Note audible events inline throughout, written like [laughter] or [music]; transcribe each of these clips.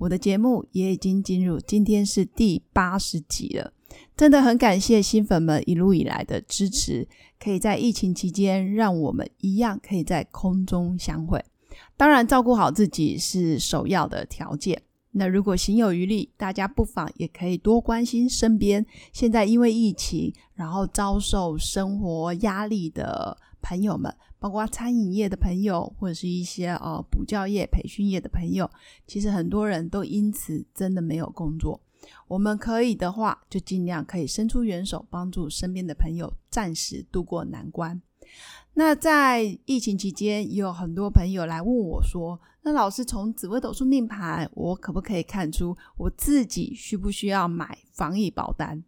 我的节目也已经进入，今天是第八十集了，真的很感谢新粉们一路以来的支持，可以在疫情期间让我们一样可以在空中相会。当然，照顾好自己是首要的条件。那如果行有余力，大家不妨也可以多关心身边现在因为疫情然后遭受生活压力的朋友们。包括餐饮业的朋友，或者是一些呃补教业、培训业的朋友，其实很多人都因此真的没有工作。我们可以的话，就尽量可以伸出援手，帮助身边的朋友暂时度过难关。那在疫情期间，也有很多朋友来问我说：“那老师从紫微斗数命盘，我可不可以看出我自己需不需要买防疫保单？”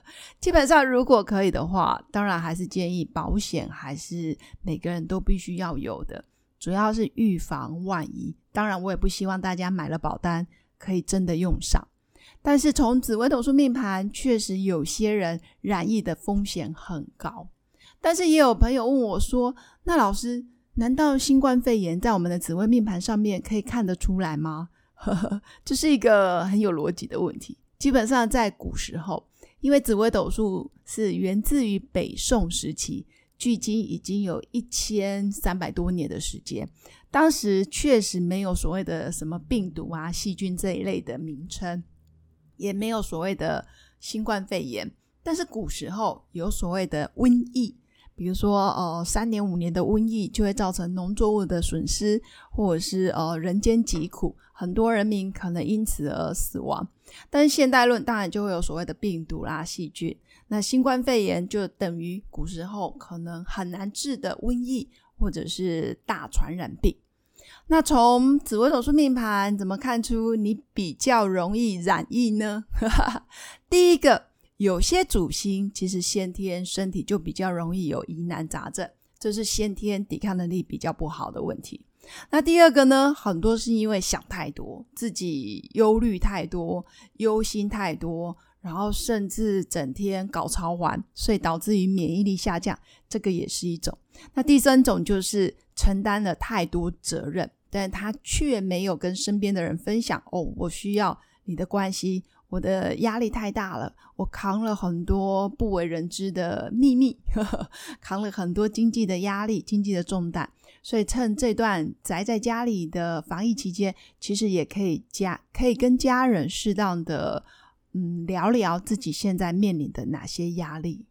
[laughs] 基本上，如果可以的话，当然还是建议保险还是每个人都必须要有的，主要是预防万一。当然，我也不希望大家买了保单可以真的用上。但是从紫微斗数命盘，确实有些人染疫的风险很高。但是也有朋友问我说：“那老师，难道新冠肺炎在我们的紫微命盘上面可以看得出来吗？”呵呵，这是一个很有逻辑的问题。基本上在古时候，因为紫微斗数是源自于北宋时期，距今已经有一千三百多年的时间。当时确实没有所谓的什么病毒啊、细菌这一类的名称，也没有所谓的新冠肺炎。但是古时候有所谓的瘟疫。比如说，呃，三年五年的瘟疫就会造成农作物的损失，或者是呃人间疾苦，很多人民可能因此而死亡。但是现代论当然就会有所谓的病毒啦、细菌。那新冠肺炎就等于古时候可能很难治的瘟疫，或者是大传染病。那从紫微斗数命盘怎么看出你比较容易染疫呢？[laughs] 第一个。有些主星其实先天身体就比较容易有疑难杂症，这是先天抵抗能力比较不好的问题。那第二个呢，很多是因为想太多，自己忧虑太多，忧心太多，然后甚至整天搞超玩，所以导致于免疫力下降，这个也是一种。那第三种就是承担了太多责任，但他却没有跟身边的人分享。哦，我需要你的关心。我的压力太大了，我扛了很多不为人知的秘密，[laughs] 扛了很多经济的压力、经济的重担，所以趁这段宅在家里的防疫期间，其实也可以家可以跟家人适当的嗯聊聊自己现在面临的哪些压力。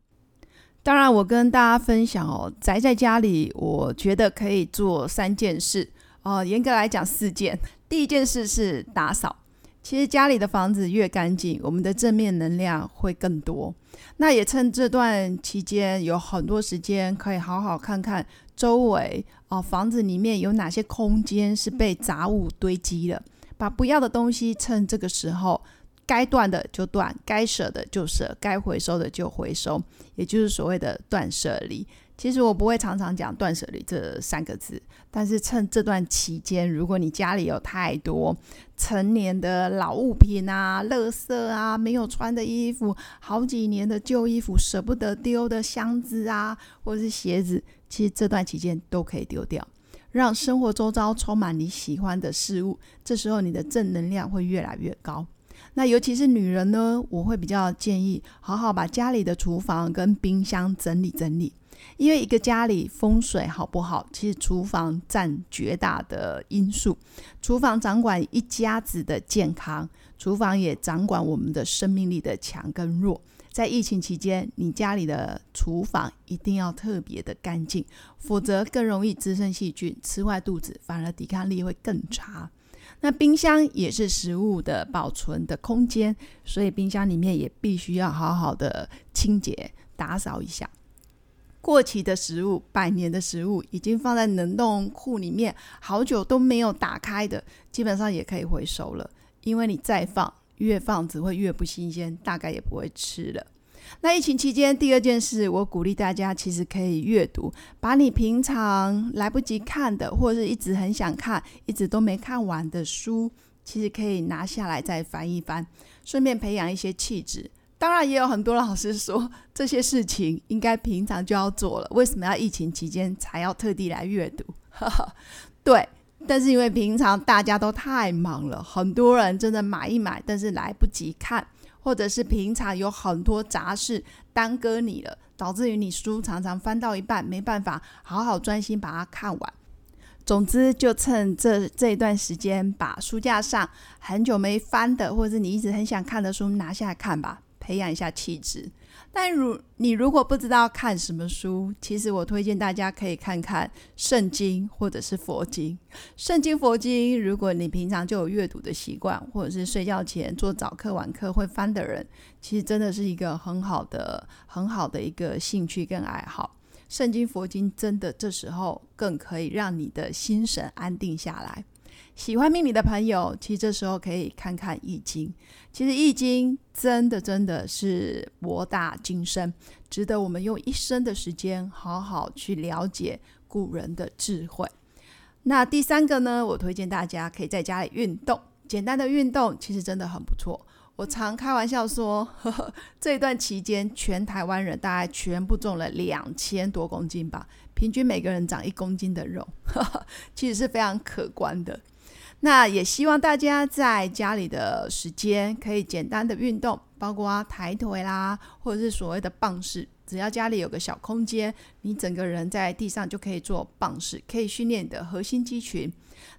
当然，我跟大家分享哦，宅在家里，我觉得可以做三件事哦，严格来讲四件。第一件事是打扫。其实家里的房子越干净，我们的正面能量会更多。那也趁这段期间有很多时间，可以好好看看周围哦，房子里面有哪些空间是被杂物堆积了，把不要的东西趁这个时候该断的就断，该舍的就舍，该回收的就回收，也就是所谓的断舍离。其实我不会常常讲断舍离这三个字，但是趁这段期间，如果你家里有太多成年的老物品啊、垃圾啊、没有穿的衣服、好几年的旧衣服、舍不得丢的箱子啊，或者是鞋子，其实这段期间都可以丢掉，让生活周遭充满你喜欢的事物。这时候你的正能量会越来越高。那尤其是女人呢，我会比较建议好好把家里的厨房跟冰箱整理整理。因为一个家里风水好不好，其实厨房占绝大的因素。厨房掌管一家子的健康，厨房也掌管我们的生命力的强跟弱。在疫情期间，你家里的厨房一定要特别的干净，否则更容易滋生细菌，吃坏肚子，反而抵抗力会更差。那冰箱也是食物的保存的空间，所以冰箱里面也必须要好好的清洁打扫一下。过期的食物、百年的食物，已经放在冷冻库里面好久都没有打开的，基本上也可以回收了。因为你再放，越放只会越不新鲜，大概也不会吃了。那疫情期间，第二件事，我鼓励大家，其实可以阅读，把你平常来不及看的，或者是一直很想看、一直都没看完的书，其实可以拿下来再翻一翻，顺便培养一些气质。当然，也有很多老师说 [laughs] 这些事情应该平常就要做了，为什么要疫情期间才要特地来阅读？[laughs] 对，但是因为平常大家都太忙了，很多人真的买一买，但是来不及看。或者是平常有很多杂事耽搁你了，导致于你书常常翻到一半，没办法好好专心把它看完。总之，就趁这这一段时间，把书架上很久没翻的，或者是你一直很想看的书拿下来看吧，培养一下气质。但如你如果不知道看什么书，其实我推荐大家可以看看圣经或者是佛经。圣经、佛经，如果你平常就有阅读的习惯，或者是睡觉前做早课、晚课会翻的人，其实真的是一个很好的、很好的一个兴趣跟爱好。圣经、佛经真的这时候更可以让你的心神安定下来。喜欢命理的朋友，其实这时候可以看看《易经》。其实《易经》真的真的是博大精深，值得我们用一生的时间好好去了解古人的智慧。那第三个呢，我推荐大家可以在家里运动，简单的运动其实真的很不错。我常开玩笑说，呵 [laughs] 呵这一段期间，全台湾人大概全部重了两千多公斤吧，平均每个人长一公斤的肉，呵 [laughs] 呵其实是非常可观的。那也希望大家在家里的时间可以简单的运动，包括抬腿啦，或者是所谓的棒式。只要家里有个小空间，你整个人在地上就可以做棒式，可以训练你的核心肌群。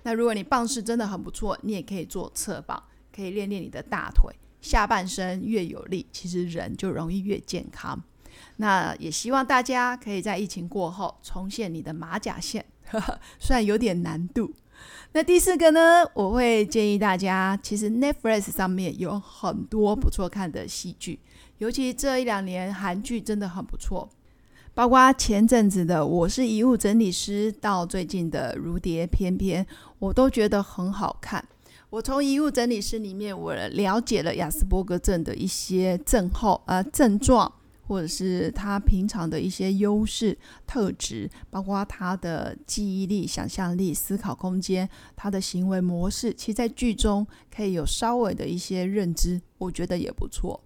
那如果你棒式真的很不错，你也可以做侧棒，可以练练你的大腿、下半身。越有力，其实人就容易越健康。那也希望大家可以在疫情过后重现你的马甲线，[laughs] 虽然有点难度。那第四个呢？我会建议大家，其实 Netflix 上面有很多不错看的戏剧，尤其这一两年韩剧真的很不错，包括前阵子的《我是遗物整理师》到最近的《如蝶翩翩》，我都觉得很好看。我从遗物整理师里面，我了解了雅斯伯格症的一些症候呃症状。或者是他平常的一些优势特质，包括他的记忆力、想象力、思考空间、他的行为模式，其实在剧中可以有稍微的一些认知，我觉得也不错。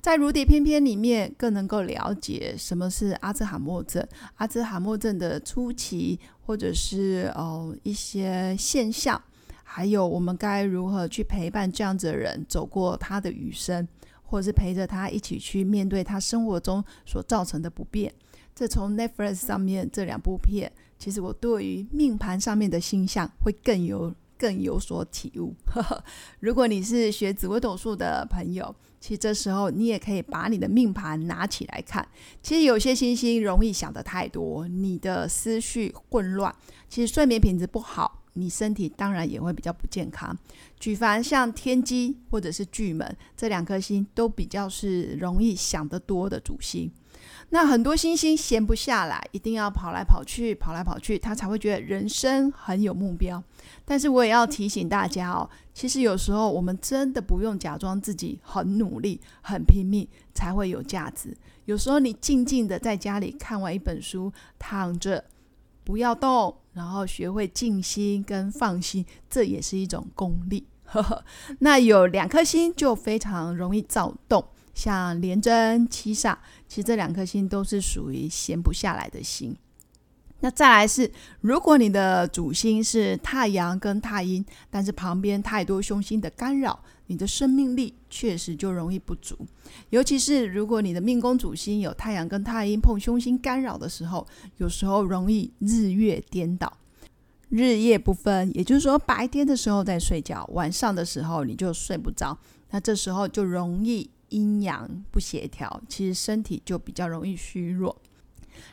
在《如蝶翩翩》里面，更能够了解什么是阿兹海默症，阿兹海默症的初期，或者是哦一些现象，还有我们该如何去陪伴这样子的人走过他的余生。或者是陪着他一起去面对他生活中所造成的不便。这从 Netflix 上面这两部片，其实我对于命盘上面的星象会更有更有所体悟。[laughs] 如果你是学紫微斗数的朋友，其实这时候你也可以把你的命盘拿起来看。其实有些星星容易想的太多，你的思绪混乱，其实睡眠品质不好。你身体当然也会比较不健康。举凡像天机或者是巨门这两颗星，都比较是容易想得多的主星。那很多星星闲不下来，一定要跑来跑去，跑来跑去，他才会觉得人生很有目标。但是我也要提醒大家哦，其实有时候我们真的不用假装自己很努力、很拼命才会有价值。有时候你静静的在家里看完一本书，躺着。不要动，然后学会静心跟放心，这也是一种功力。[laughs] 那有两颗星就非常容易躁动，像廉贞、七煞，其实这两颗星都是属于闲不下来的心。那再来是，如果你的主星是太阳跟太阴，但是旁边太多凶星的干扰。你的生命力确实就容易不足，尤其是如果你的命宫主星有太阳跟太阴碰凶星干扰的时候，有时候容易日月颠倒，日夜不分。也就是说，白天的时候在睡觉，晚上的时候你就睡不着，那这时候就容易阴阳不协调，其实身体就比较容易虚弱。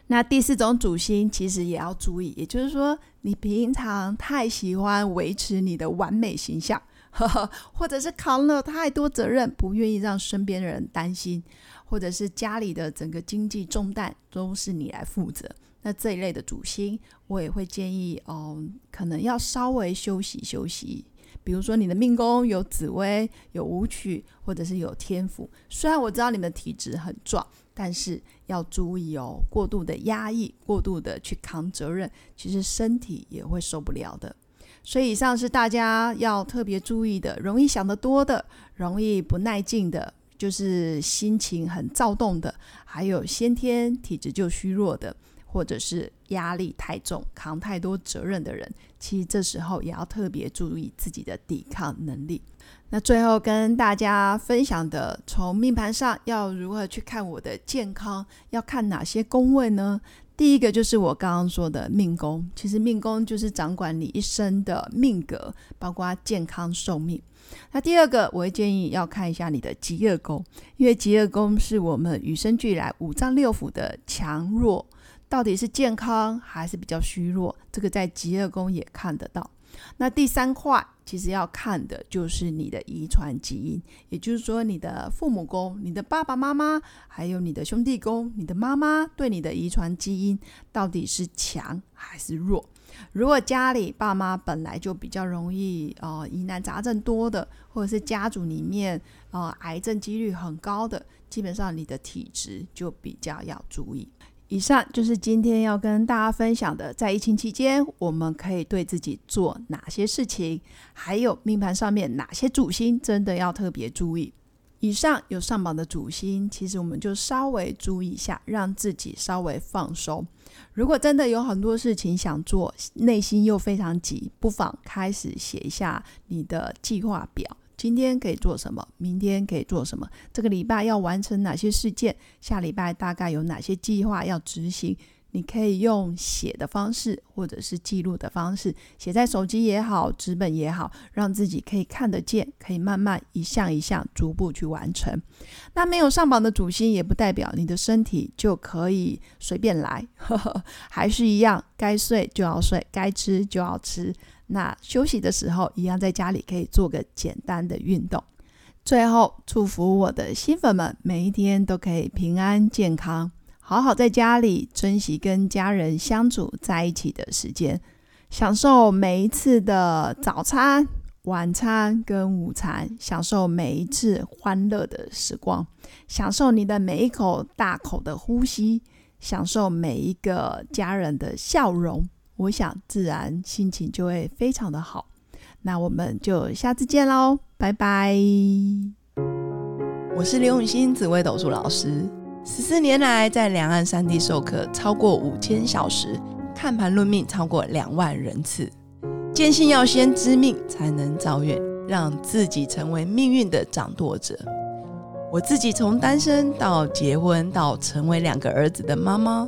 那第四种主星其实也要注意，也就是说，你平常太喜欢维持你的完美形象。呵 [laughs] 呵或者是扛了太多责任，不愿意让身边的人担心，或者是家里的整个经济重担都是你来负责。那这一类的主星，我也会建议哦，可能要稍微休息休息，比如说你的命宫有紫薇、有武曲，或者是有天府。虽然我知道你们体质很壮，但是要注意哦，过度的压抑、过度的去扛责任，其实身体也会受不了的。所以以上是大家要特别注意的，容易想得多的，容易不耐静的，就是心情很躁动的，还有先天体质就虚弱的。或者是压力太重、扛太多责任的人，其实这时候也要特别注意自己的抵抗能力。那最后跟大家分享的，从命盘上要如何去看我的健康，要看哪些宫位呢？第一个就是我刚刚说的命宫，其实命宫就是掌管你一生的命格，包括健康寿命。那第二个，我会建议要看一下你的极恶宫，因为极恶宫是我们与生俱来五脏六腑的强弱。到底是健康还是比较虚弱？这个在极恶宫也看得到。那第三块其实要看的就是你的遗传基因，也就是说你的父母宫、你的爸爸妈妈，还有你的兄弟宫、你的妈妈对你的遗传基因到底是强还是弱？如果家里爸妈本来就比较容易呃疑难杂症多的，或者是家族里面呃癌症几率很高的，基本上你的体质就比较要注意。以上就是今天要跟大家分享的，在疫情期间，我们可以对自己做哪些事情，还有命盘上面哪些主星真的要特别注意。以上有上榜的主星，其实我们就稍微注意一下，让自己稍微放松。如果真的有很多事情想做，内心又非常急，不妨开始写一下你的计划表。今天可以做什么？明天可以做什么？这个礼拜要完成哪些事件？下礼拜大概有哪些计划要执行？你可以用写的方式，或者是记录的方式，写在手机也好，纸本也好，让自己可以看得见，可以慢慢一项一项逐步去完成。那没有上榜的主星，也不代表你的身体就可以随便来，[laughs] 还是一样，该睡就要睡，该吃就要吃。那休息的时候，一样在家里可以做个简单的运动。最后，祝福我的新粉们每一天都可以平安健康，好好在家里珍惜跟家人相处在一起的时间，享受每一次的早餐、晚餐跟午餐，享受每一次欢乐的时光，享受你的每一口大口的呼吸，享受每一个家人的笑容。我想，自然心情就会非常的好。那我们就下次见喽，拜拜！我是刘永新紫微斗数老师，十四年来在两岸三地授课超过五千小时，看盘论命超过两万人次。坚信要先知命才能造运，让自己成为命运的掌舵者。我自己从单身到结婚，到成为两个儿子的妈妈。